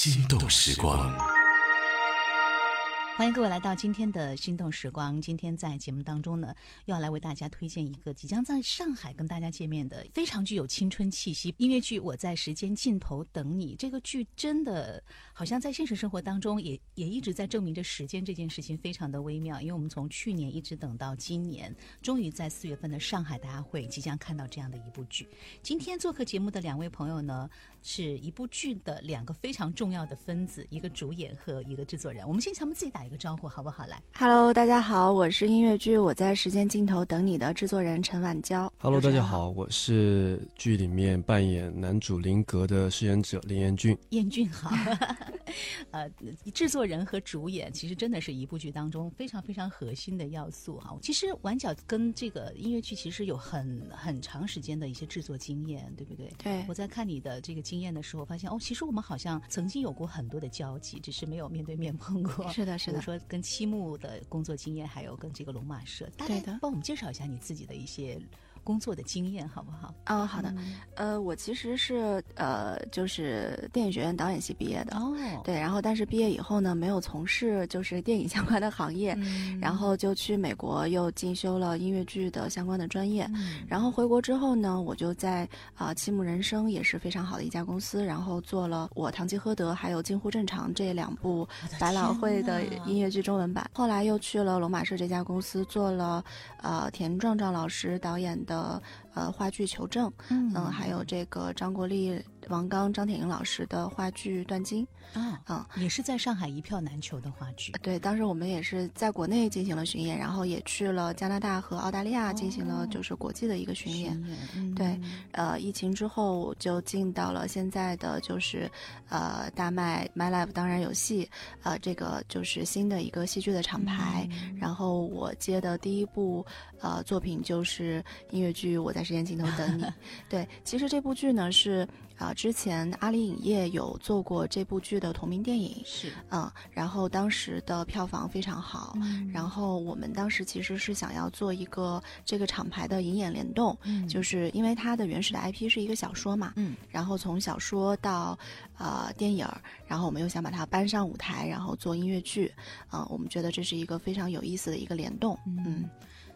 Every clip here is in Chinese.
心动时光。欢迎各位来到今天的心动时光。今天在节目当中呢，又要来为大家推荐一个即将在上海跟大家见面的非常具有青春气息音乐剧《我在时间尽头等你》。这个剧真的好像在现实生活当中也也一直在证明着时间这件事情非常的微妙。因为我们从去年一直等到今年，终于在四月份的上海大家会即将看到这样的一部剧。今天做客节目的两位朋友呢，是一部剧的两个非常重要的分子，一个主演和一个制作人。我们先请他们自己打个招呼，好不好？来，Hello，大家好，我是音乐剧《我在时间尽头等你》的制作人陈婉娇。Hello，大家好，我是剧里面扮演男主林格的饰演者林彦俊。彦俊好，呃，制作人和主演其实真的是一部剧当中非常非常核心的要素哈。其实婉角跟这个音乐剧其实有很很长时间的一些制作经验，对不对？对我在看你的这个经验的时候，发现哦，其实我们好像曾经有过很多的交集，只是没有面对面碰过。是的，是的比如。说跟七木的工作经验，还有跟这个龙马社，大概对的帮我们介绍一下你自己的一些工作的经验，好不好？哦，好的，呃，我其实是呃，就是电影学院导演系毕业的。哦，对，然后但是毕业以后呢，没有从事就是电影相关的行业，嗯然后就去美国又进修了音乐剧的相关的专业。嗯然后回国之后呢，我就在啊、七木人生也是非常好的一家公司，然后做了我《堂吉诃德》还有《近乎正常》这两部百老汇的音乐剧中文版。后来又去了龙马社这家公司，做了呃田壮壮老师导演的呃话剧《求证》，嗯。嗯、还有这个张国立、王刚、张铁英老师的话剧《断金》。啊，嗯也是在上海一票难求的话剧。对，当时我们也是在国内进行了巡演，然后也去了加拿大和澳大利亚进行了就是国际的一个巡演。对，呃，疫情之后我就进到了现在的就是，呃，大麦 My Life 当然有戏，呃，这个就是新的一个戏剧的厂牌。然后我接的第一部呃作品就是音乐剧《我在时间尽头等你》。对，其实这部剧呢是啊、之前阿里影业有做过这部剧的同名电影，是，嗯，然后当时的票房非常好。嗯然后我们当时其实是想要做一个这个厂牌的影演联动，嗯就是因为它的原始的 IP 是一个小说嘛，嗯，然后从小说到呃电影儿，然后我们又想把它搬上舞台，然后做音乐剧，嗯、我们觉得这是一个非常有意思的一个联动，嗯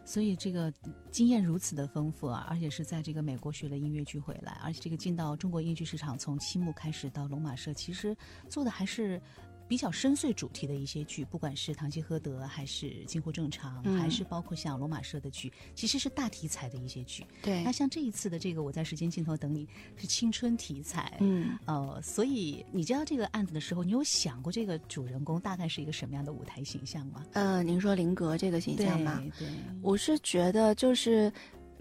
所以这个经验如此的丰富啊，而且是在这个美国学了音乐剧回来，而且这个进到中国音乐剧市场，从七木开始到龙马社，其实做的还是。比较深邃主题的一些剧，不管是《堂吉诃德》还是《近乎正常》嗯还是包括像罗马社的剧，其实是大题材的一些剧。对那，像这一次的这个《我在时间尽头等你》是青春题材，嗯。呃，所以你知道这个案子的时候，你有想过这个主人公大概是一个什么样的舞台形象吗？呃，您说林格这个形象吗？对，我是觉得就是。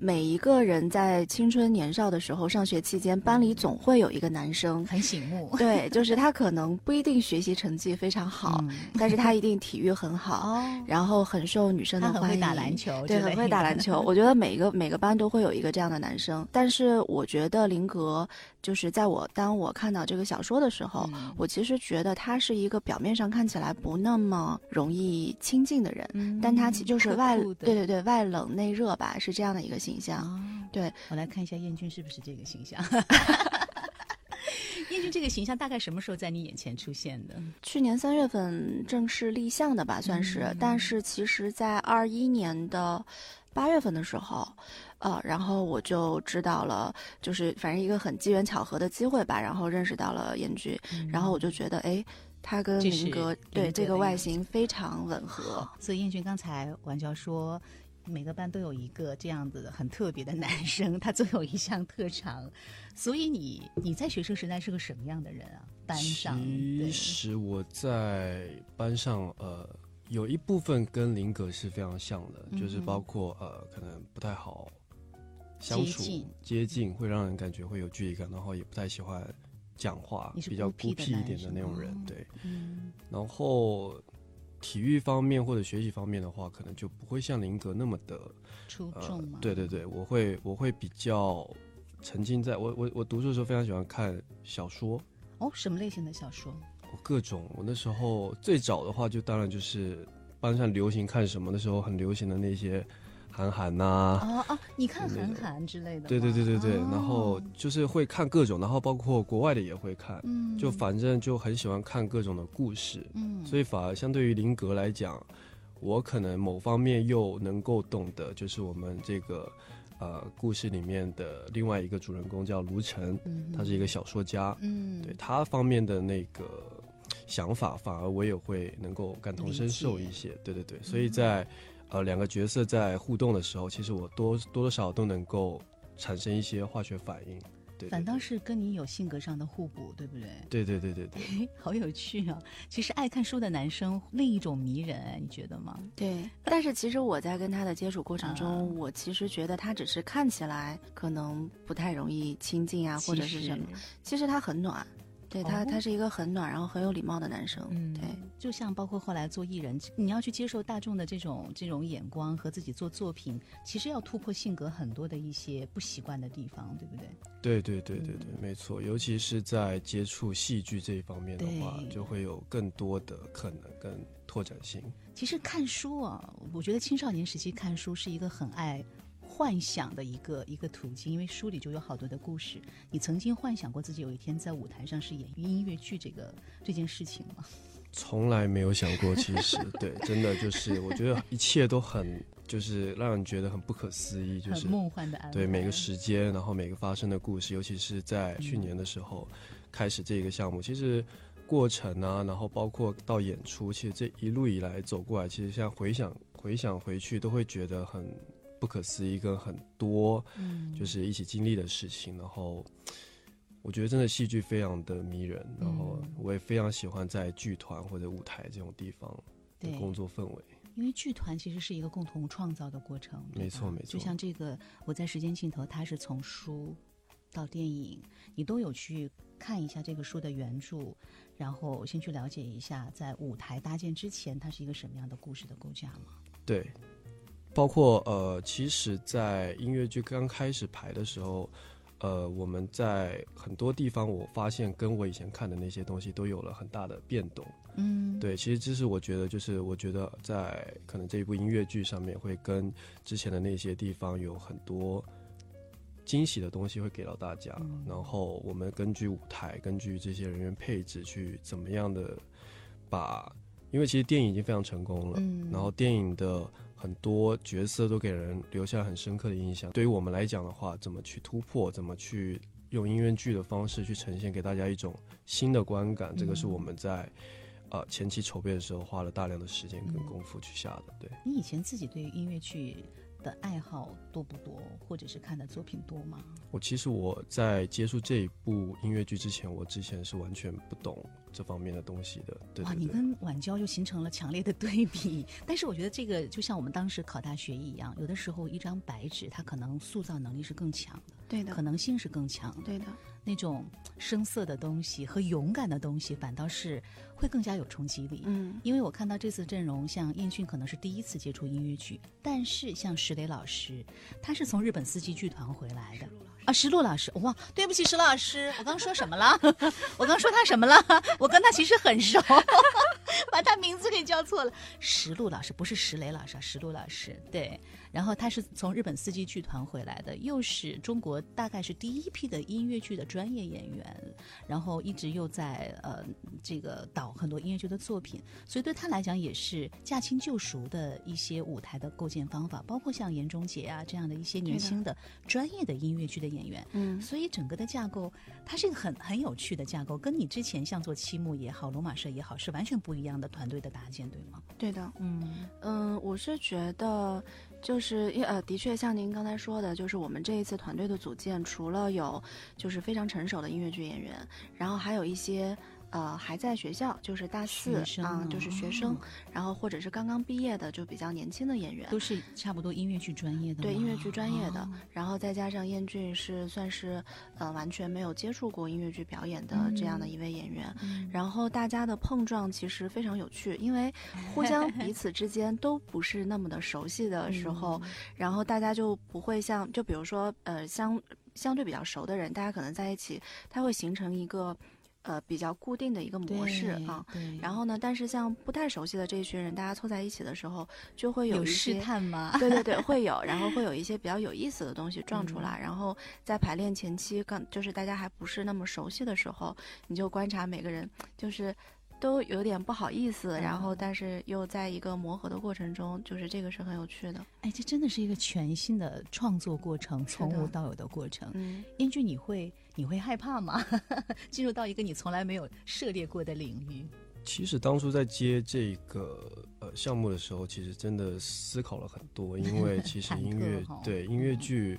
每一个人在青春年少的时候，上学期间，班里总会有一个男生，很醒目。对，就是他可能不一定学习成绩非常好，嗯 但是他一定体育很好，哦，然后很受女生的欢迎。他很会打篮球，对，很会打篮球。我觉得每个每个班都会有一个这样的男生，但是我觉得林格就是在我当我看到这个小说的时候，嗯我其实觉得他是一个表面上看起来不那么容易亲近的人，嗯但他其实就是外对对对外冷内热吧，是这样的一个形象。哦对，我来看一下燕君是不是这个形象。燕君这个形象大概什么时候在你眼前出现的？去年三月份正式立项的吧，算是。嗯但是其实，在二一年的八月份的时候，呃，然后我就知道了，就是反正一个很机缘巧合的机会吧，然后认识到了燕君，然后我就觉得，哎，他跟嗯这是林格对这个外形非常吻合。所以燕君刚才玩教说。每个班都有一个这样子很特别的男生，他总有一项特长，所以你你在学生时代是个什么样的人啊？班上其实我在班上，呃，有一部分跟林格是非常像的，就是嗯包括呃，可能不太好相处接近、接近，会让人感觉会有距离感，然后也不太喜欢讲话，比较孤僻一点的那种人哦，对。嗯。然后体育方面或者学习方面的话，可能就不会像林格那么的呃出众吗？，对对对，我会我会比较沉浸在我我我读书的时候非常喜欢看小说，哦，什么类型的小说？我各种我那时候最早的话就当然就是班上流行看什么的时候很流行的那些韩寒呐、哦哦，你看韩寒之类的，对对对对对，哦。然后就是会看各种，然后包括国外的也会看，嗯，就反正就很喜欢看各种的故事，嗯，所以反而相对于林格来讲，我可能某方面又能够懂得，就是我们这个呃故事里面的另外一个主人公叫卢晨，嗯他是一个小说家，嗯，对他方面的那个想法，反而我也会能够感同身受一些。对对对，所以在呃两个角色在互动的时候，其实我多多多少少都能够产生一些化学反应。对对反倒是跟你有性格上的互补，对不对？对对对对对，好有趣啊！其实爱看书的男生另一种迷人，哎你觉得吗？对，但是其实我在跟他的接触过程中，啊我其实觉得他只是看起来可能不太容易亲近啊，或者是什么，其实他很暖，对他，哦他是一个很暖，然后很有礼貌的男生。嗯，对，就像包括后来做艺人，你要去接受大众的这种这种眼光和自己做作品，其实要突破性格很多的一些不习惯的地方，对不对？对对对对对，没错。尤其是在接触戏剧这一方面的话，就会有更多的可能跟拓展性。其实看书啊，我觉得青少年时期看书是一个很爱幻想的一个一个途径，因为书里就有好多的故事。你曾经幻想过自己有一天在舞台上是演音乐剧这个这件事情吗？从来没有想过，其实对，真的就是我觉得一切都很就是让人觉得很不可思议，就是梦幻的安排。对每个时间，然后每个发生的故事，尤其是在去年的时候开始这个项目，其实过程啊，然后包括到演出，其实这一路以来走过来，其实像回想回想回去，都会觉得很不可思议，跟很多嗯，就是一起经历的事情，然后。我觉得真的戏剧非常的迷人，然后嗯我也非常喜欢在剧团或者舞台这种地方的工作氛围。因为剧团其实是一个共同创造的过程，没错没错就像这个，我在时间尽头，它是从书到电影，你都有去看一下这个书的原著，然后先去了解一下，在舞台搭建之前，它是一个什么样的故事的构架吗？对，包括呃，其实，在音乐剧刚开始排的时候，呃，我们在很多地方，我发现跟我以前看的那些东西都有了很大的变动。嗯，对，其实这是我觉得，就是我觉得在可能这一部音乐剧上面，会跟之前的那些地方有很多惊喜的东西会给到大家。嗯然后我们根据舞台，根据这些人员配置，去怎么样的把，因为其实电影已经非常成功了，嗯然后电影的很多角色都给人留下很深刻的印象。对于我们来讲的话，怎么去突破，怎么去用音乐剧的方式去呈现给大家一种新的观感，这个是我们在呃前期筹备的时候花了大量的时间跟功夫去下的。对，你以前自己对于音乐剧的爱好多不多，或者是看的作品多吗？我其实我在接触这一部音乐剧之前，我之前是完全不懂这方面的东西的。对。你跟晚娇就形成了强烈的对比。但是我觉得这个就像我们当时考大学一样，有的时候一张白纸，它可能塑造能力是更强的，对的可，能性是更强的。对的，那种生涩的东西和勇敢的东西，反倒是会更加有冲击力。嗯，因为我看到这次阵容，像燕俊可能是第一次接触音乐剧，但是像石磊老师，他是从日本四季剧团回来的。啊，石璐老师，哇，对不起，石老师，我刚说什么了？我刚说他什么了？我跟他其实很熟，把他名字给叫错了。石璐老师不是石磊老师啊，石璐老师对。然后他是从日本四季剧团回来的，又是中国大概是第一批的音乐剧的专业演员，然后一直又在呃这个导很多音乐剧的作品，所以对他来讲也是驾轻就熟的一些舞台的构建方法，包括像严中杰啊这样的一些年轻的专业的音乐剧的演员。嗯，所以整个的架构，它是一个很很有趣的架构，跟你之前像做七木也好，罗马社也好，是完全不一样的团队的搭建，对吗？对的，嗯嗯，我是觉得，就是因呃，的确像您刚才说的，就是我们这一次团队的组建，除了有就是非常成熟的音乐剧演员，然后还有一些呃还在学校，就是大四学生啊、就是学生。哦，然后或者是刚刚毕业的，就比较年轻的演员。都是差不多音乐剧专业的，对音乐剧专业的，哦。然后再加上燕俊是算是呃完全没有接触过音乐剧表演的这样的一位演员，嗯。然后大家的碰撞其实非常有趣，因为互相彼此之间都不是那么的熟悉的时候，嗯然后大家就不会像就比如说呃相相对比较熟的人，大家可能在一起，他会形成一个呃比较固定的一个模式啊。对。然后呢，但是像不太熟悉的这一群人，大家凑在一起的时候，就会有一些试探吗？对对 对，会有，然后会有一些比较有意思的东西撞出来。然后在排练前期，刚就是大家还不是那么熟悉的时候，你就观察每个人，就是。都有点不好意思，然后但是又在一个磨合的过程中，就是这个是很有趣的。哎，这真的是一个全新的创作过程，从无到有的过程。嗯，英俊，你会你会害怕吗？进入到一个你从来没有涉猎过的领域？其实当初在接这个呃项目的时候，其实真的思考了很多，因为其实 音乐对音乐剧，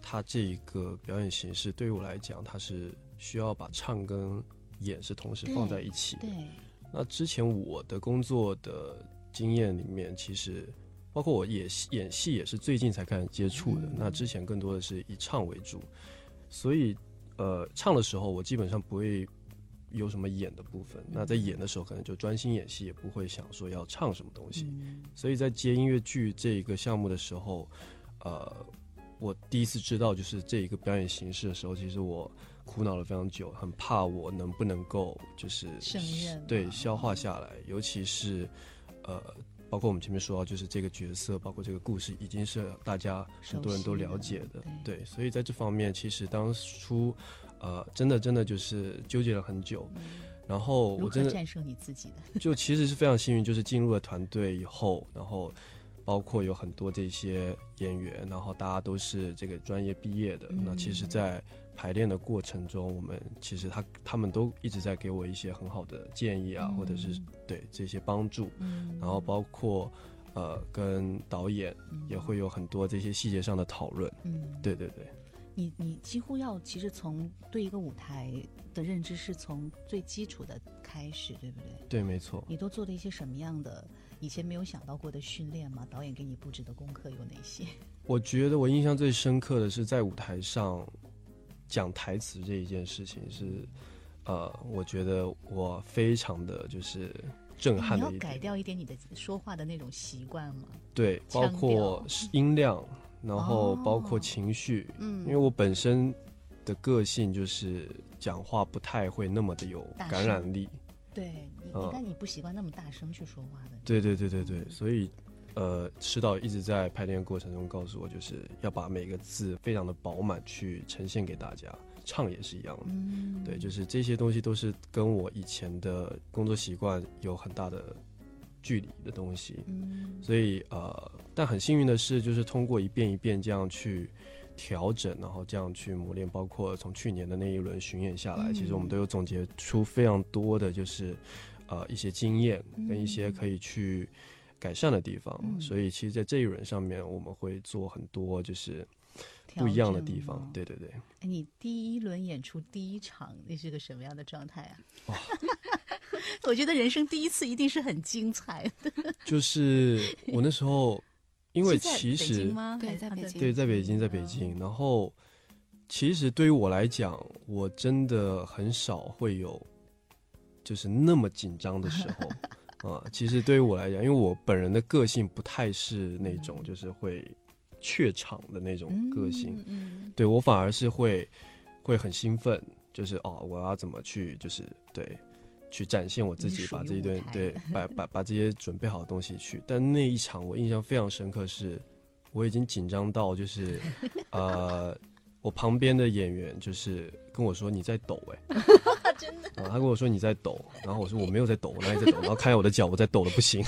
它这一个表演形式对于我来讲，它是需要把唱跟演是同时放在一起的。那之前我的工作的经验里面，其实包括我演戏，演戏也是最近才开始接触的。那之前更多的是以唱为主，所以呃，唱的时候我基本上不会有什么演的部分。那在演的时候，可能就专心演戏，也不会想说要唱什么东西。所以在接音乐剧这一个项目的时候，呃，我第一次知道就是这一个表演形式的时候，其实我。苦恼了非常久，很怕我能不能够就是胜任对消化下来，尤其是呃，包括我们前面说到，就是这个角色，包括这个故事，已经是大家很多人都了解的，对，所以在这方面，其实当初呃，真的真的就是纠结了很久，然后我真的战胜你自己的，就其实是非常幸运，就是进入了团队以后，然后包括有很多这些演员，然后大家都是这个专业毕业的，那其实，在排练的过程中，我们其实他他们都一直在给我一些很好的建议啊，或者是对这些帮助。嗯，然后包括呃跟导演也会有很多这些细节上的讨论。嗯，对对对。你你几乎要其实从对一个舞台的认知是从最基础的开始，对不对？对，没错。你都做了一些什么样的以前没有想到过的训练吗？导演给你布置的功课有哪些？我觉得我印象最深刻的是在舞台上。讲台词这一件事情是，呃，我觉得我非常的就是震撼的一点。你要改掉一点你的说话的那种习惯吗？对，包括音量，然后包括情绪。嗯，因为我本身的个性就是讲话不太会那么的有感染力。对，你应该你不习惯那么大声去说话的。对对对对对，所以。呃，师导一直在排练过程中告诉我，就是要把每个字非常的饱满去呈现给大家，唱也是一样的。嗯，对，就是这些东西都是跟我以前的工作习惯有很大的距离的东西。嗯，所以呃，但很幸运的是，就是通过一遍一遍这样去调整，然后这样去磨练，包括从去年的那一轮巡演下来，其实我们都有总结出非常多的就是呃一些经验跟一些可以去。改善的地方，所以其实，在这一轮上面，我们会做很多就是不一样的地方。对对对。哎，你第一轮演出第一场，那是个什么样的状态啊？我觉得人生第一次一定是很精彩的。就是我那时候，因为其实对，在北京，对，在北京，在北京。然后，其实对于我来讲，我真的很少会有就是那么紧张的时候。啊，其实对于我来讲，因为我本人的个性不太是那种就是会怯场的那种个性，对我反而是会会很兴奋，就是哦，我要怎么去就是对去展现我自己，把这一段对 把把把这些准备好的东西去。但那一场我印象非常深刻，是我已经紧张到就是 呃。我旁边的演员就是跟我说你在抖哎，真的啊，他跟我说你在抖，然后我说我没有在抖，我哪里在抖？然后看下我的脚，我在抖的不行。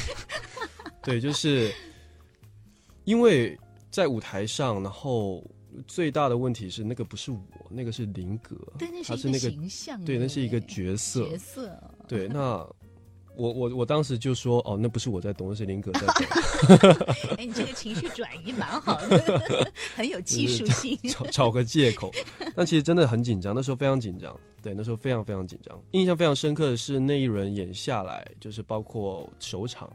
对，就是因为在舞台上，然后最大的问题是那个不是我，那个是林格，对，那是那个形象，对，那是一个角色，角色，对，那。我我我当时就说哦，那不是我在懂，那是林可在懂。哎，你这个情绪转移蛮好的，很有技术性。找找个借口，但其实真的很紧张，那时候非常紧张。对，那时候非常非常紧张。印象非常深刻的是那一轮演下来，就是包括首场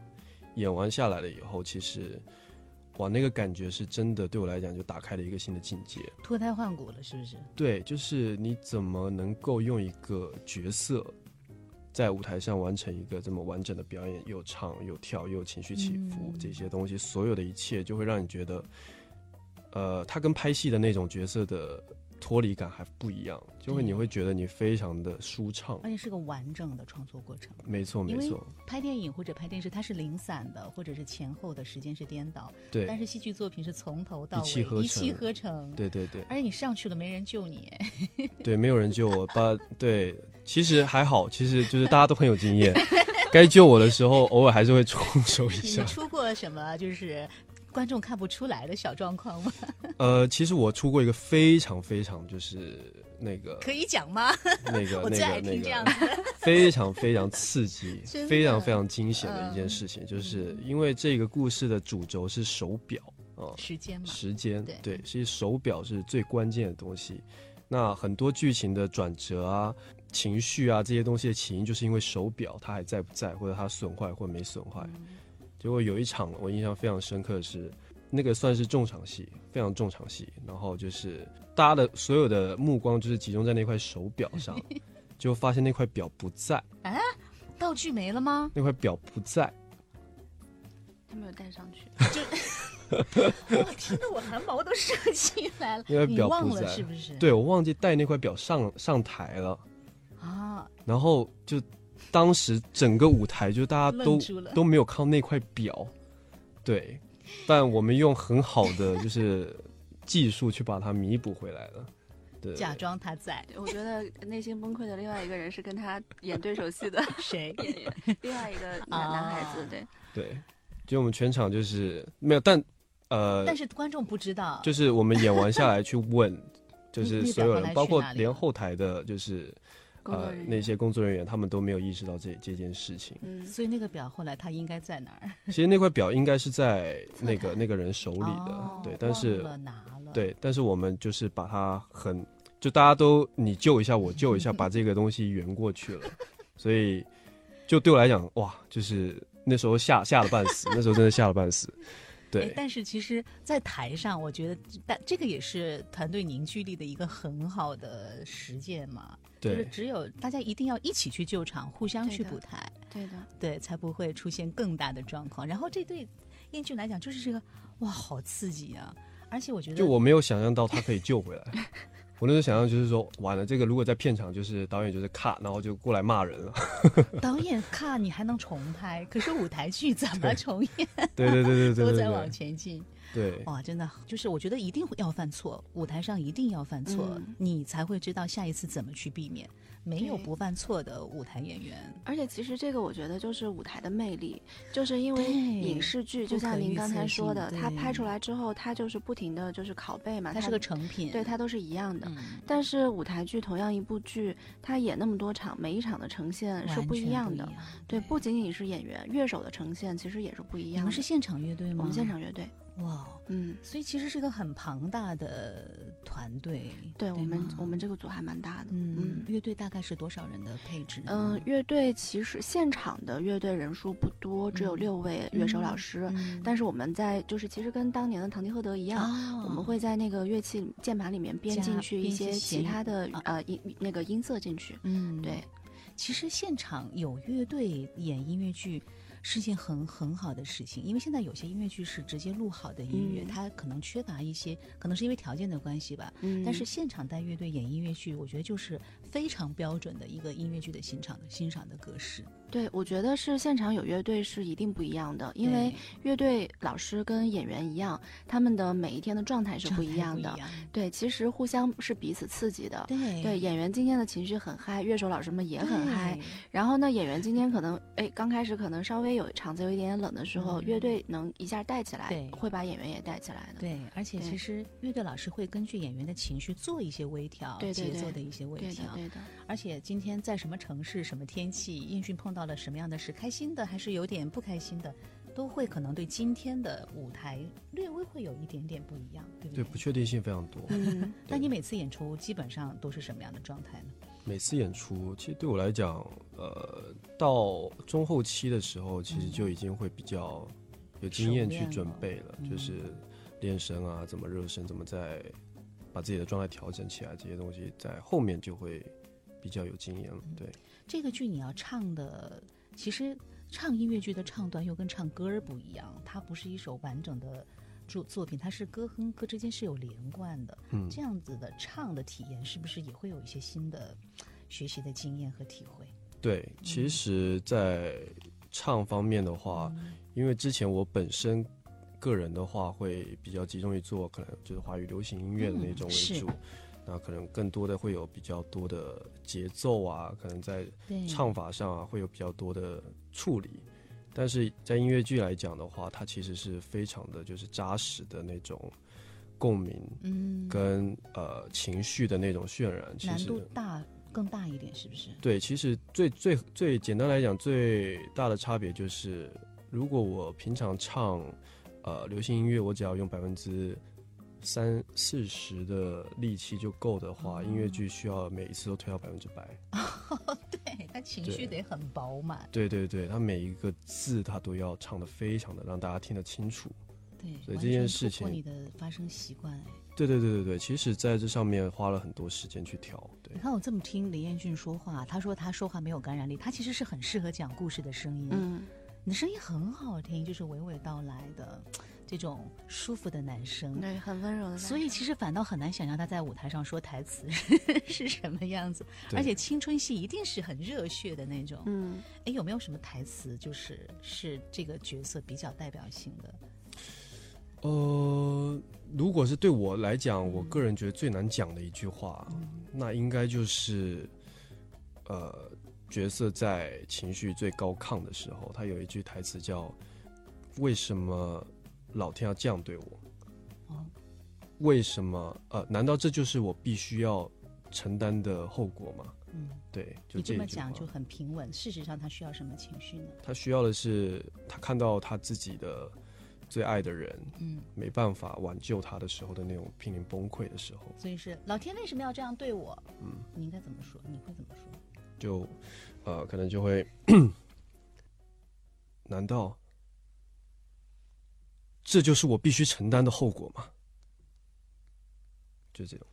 演完下来了以后，其实哇，那个感觉是真的对我来讲就打开了一个新的境界，脱胎换骨了，是不是？对，就是你怎么能够用一个角色。在舞台上完成一个这么完整的表演，又唱又跳又情绪起伏，这些东西，所有的一切就会让你觉得，呃，他跟拍戏的那种角色的脱离感还不一样，就会你会觉得你非常的舒畅。而且是个完整的创作过程。没错，没错，拍电影或者拍电视，它是零散的，或者是前后的时间是颠倒。对但是戏剧作品是从头到尾一气呵一气成呵成。对对对而且你上去了，没人救你。哎对，没有人救我，把对，其实还好，其实就是大家都很有经验，该救我的时候，偶尔还是会出手一下你下。出过什么就是观众看不出来的小状况吗？呃，其实我出过一个非常非常就是那个可以讲吗？那个 我最那个那爱听这样个。非常非常刺激、非常非常惊险的一件嗯事情，就是因为这个故事的主轴是手表啊，时间嘛，时间对对，其实手表是最关键的东西。那很多剧情的转折啊、情绪啊这些东西的起因，就是因为手表它还在不在，或者它损坏或者没损坏。结果有一场我印象非常深刻的是，那个算是重场戏，非常重场戏。然后就是大家的所有的目光就是集中在那块手表上，结果发现那块表不在，道具没了吗？那块表不在。他没有带上去。我听得我汗毛都竖起来了。那块你忘了表不在是不是？对我忘记带那块表上上台了。啊，然后就当时整个舞台就大家都都没有看到那块表，对，但我们用很好的就是技术去把它弥补回来了，对，假装他在。我觉得内心崩溃的另外一个人是跟他演对手戏的 谁？演员，另外一个男男孩子，对，对，就我们全场就是没有，但呃但，是观众不知道，就是我们演完下来去问，就是所有人，包括连后台的，就是呃那些工作人员，他们都没有意识到这这件事情。嗯，所以那个表后来他应该在哪儿？其实那块表应该是在 那个那个人手里的，哦对，但是拿了。，对，但是我们就是把它很，就大家都你救一下我救一下，把这个东西圆过去了，所以就对我来讲，哇，就是那时候吓吓了半死，那时候真的吓了半死，对，但是其实，在台上，我觉得，但这个也是团队凝聚力的一个很好的实践嘛。对就是，只有大家一定要一起去救场，互相去对的补台，对的，对，才不会出现更大的状况。然后这对燕俊来讲，就是这个，哇，好刺激啊！而且我觉得，就我没有想象到他可以救回来。我那时候想象就是说，完了，这个如果在片场，就是导演就是卡，然后就过来骂人了。导演卡你还能重拍，可是舞台剧怎么重演？对对对对对对都在往前进。对，哇，真的就是我觉得一定要犯错，舞台上一定要犯错，嗯你才会知道下一次怎么去避免。没有不犯错的舞台演员，而且其实这个我觉得就是舞台的魅力，就是因为影视剧，就像您刚才说的，它拍出来之后，它就是不停的就是拷贝嘛，它是个成品。对，它都是一样的。嗯，但是舞台剧同样一部剧，它演那么多场，每一场的呈现是不一样的。对，不仅仅是演员，乐手的呈现其实也是不一样的。你们是现场乐队吗？我们现场乐队，哇，嗯，所以其实是个很庞大的团队。对我们我们这个组还蛮大的。嗯嗯，乐队大概是多少人的配置呢？嗯，乐队其实现场的乐队人数不多，只有嗯六位乐手老嗯师。嗯但是我们在就是其实跟当年的唐吉诃德一样，哦我们会在那个乐器键盘里面编进去一些其他的啊呃音那个音色进去。嗯，对，其实现场有乐队演音乐剧是件很很好的事情，因为现在有些音乐剧是直接录好的音乐，嗯。它可能缺乏一些，可能是因为条件的关系吧。嗯，但是现场带乐队演音乐剧，我觉得就是非常标准的一个音乐剧的欣赏的欣赏的格式。对，我觉得是现场有乐队是一定不一样的，因为乐队老师跟演员一样，他们的每一天的状态是不一样的。对，其实互相是彼此刺激的。对对，演员今天的情绪很嗨，乐手老师们也很嗨。然后呢，演员今天可能哎刚开始可能稍微有场子有一点点冷的时候，嗯乐队能一下带起来，会把演员也带起来的。对，而且其实乐队老师会根据演员的情绪做一些微调，对对对节奏的一些微调。对的。而且今天在什么城市、什么天气，应讯碰到了什么样的事，开心的还是有点不开心的，都会可能对今天的舞台略微会有一点点不一样，对不对，对？不确定性非常多。嗯，那你每次演出基本上都是什么样的状态呢？每次演出，其实对我来讲，呃，到中后期的时候，其实就已经会比较有经验去准备了，嗯就是练声啊，怎么热身，怎么再把自己的状态调整起来，这些东西在后面就会比较有经验了。对，这个剧你要唱的，其实唱音乐剧的唱段又跟唱歌儿不一样，它不是一首完整的作作品，它是歌和歌之间是有连贯的。嗯这样子的唱的体验，是不是也会有一些新的学习的经验和体会？对，其实，在唱方面的话，因为之前我本身个人的话会比较集中于做可能就是华语流行音乐的那种为主，那可能更多的会有比较多的节奏啊，可能在，唱法上啊会有比较多的处理。但是在音乐剧来讲的话，它其实是非常的就是扎实的那种共鸣嗯，跟呃情绪的那种渲染，其难实度大更大一点，是不是？对，其实最最最简单来讲，最大的差别就是，如果我平常唱呃流行音乐，我只要用百分之三四十的力气就够的话，音乐剧需要每一次都推到百分之百。对，他情绪得很饱满。对对对，他每一个字他都要唱的非常的让大家听得清楚。对，所以这件事情你的发声习惯。哎，对对对对对，其实在这上面花了很多时间去调。对你看我这么听林彦俊说话，他说他说话没有感染力，他其实是很适合讲故事的声音。嗯，你的声音很好听，就是娓娓道来的这种舒服的男生。对，很温柔的。所以其实反倒很难想象他在舞台上说台词 是什么样子，而且青春戏一定是很热血的那种。嗯，哎，有没有什么台词就是是这个角色比较代表性的？呃，如果是对我来讲，我个人觉得最难讲的一句话，嗯那应该就是，呃，角色在情绪最高亢的时候，他有一句台词叫“为什么老天要这样对我？哦，为什么？呃，难道这就是我必须要承担的后果吗？嗯，对，就你这么讲就很平稳。事实上，他需要什么情绪呢？他需要的是他看到他自己的最爱的人嗯，没办法挽救他的时候的那种濒临崩溃的时候。所以是老天为什么要这样对我？嗯，你应该怎么说？你会怎么说？就呃，可能就会，难道这就是我必须承担的后果吗？就这种，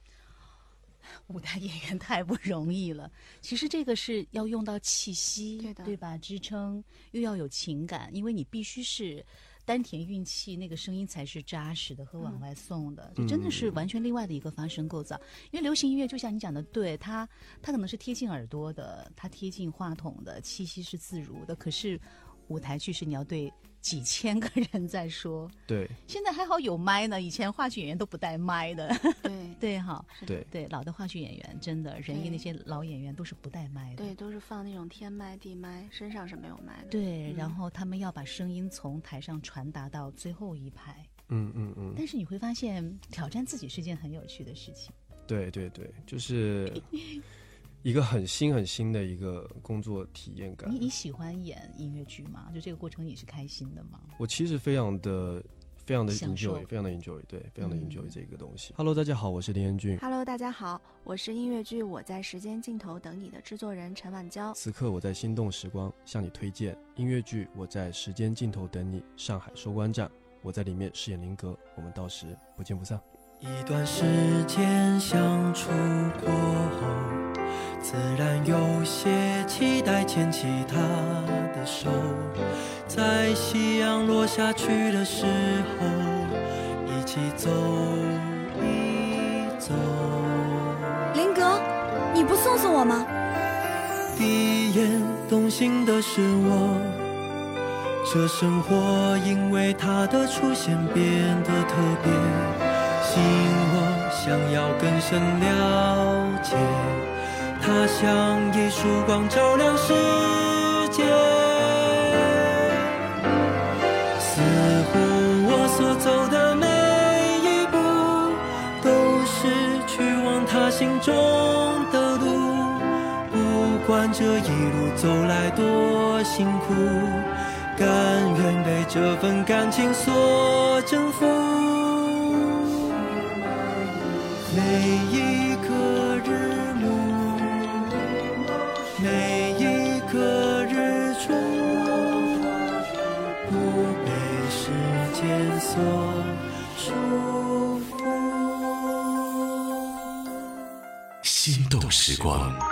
舞台演员太不容易了。其实这个是要用到气息，对的吧？支撑又要有情感，因为你必须是丹田运气，那个声音才是扎实的和往外送的。就真的是完全另外的一个发声构造。因为流行音乐就像你讲的，对它它可能是贴近耳朵的，它贴近话筒的，气息是自如的。可是舞台剧是你要对几千个人在说。对现在还好有麦呢，以前话剧演员都不带麦的。对 对哈。对对，老的话剧演员真的，人艺那些老演员都是不带麦的。对，都是放那种天麦、地麦，身上是没有麦的。对，嗯然后他们要把声音从台上传达到最后一排。嗯嗯嗯，但是你会发现，挑战自己是件很有趣的事情。对对对，就是 一个很新很新的一个工作体验感你。你喜欢演音乐剧吗？就这个过程你是开心的吗？我其实非常的非常的 enjoy，非常的 enjoy，对，非常的嗯 enjoy 这个东西。Hello，大家好，我是林彦俊。Hello，大家好，我是音乐剧《我在时间尽头等你》的制作人陈婉娇。此刻我在心动时光向你推荐音乐剧《我在时间尽头等你》上海收官站，我在里面饰演林格，我们到时不见不散。一段时间相处过后，自然有些期待牵起她的手，在夕阳落下去的时候，一起走一走。林格，你不送送我吗？第一眼动心的是我，这生活因为他的出现变得特别，吸引我想要更深了解。他像一束光照亮世界，似乎我所走的每一步都是去往他心中的路。不管这一路走来多辛苦，甘愿被这份感情所征服。每一个日暮，每一个日出，不被时间所束缚。心动时光。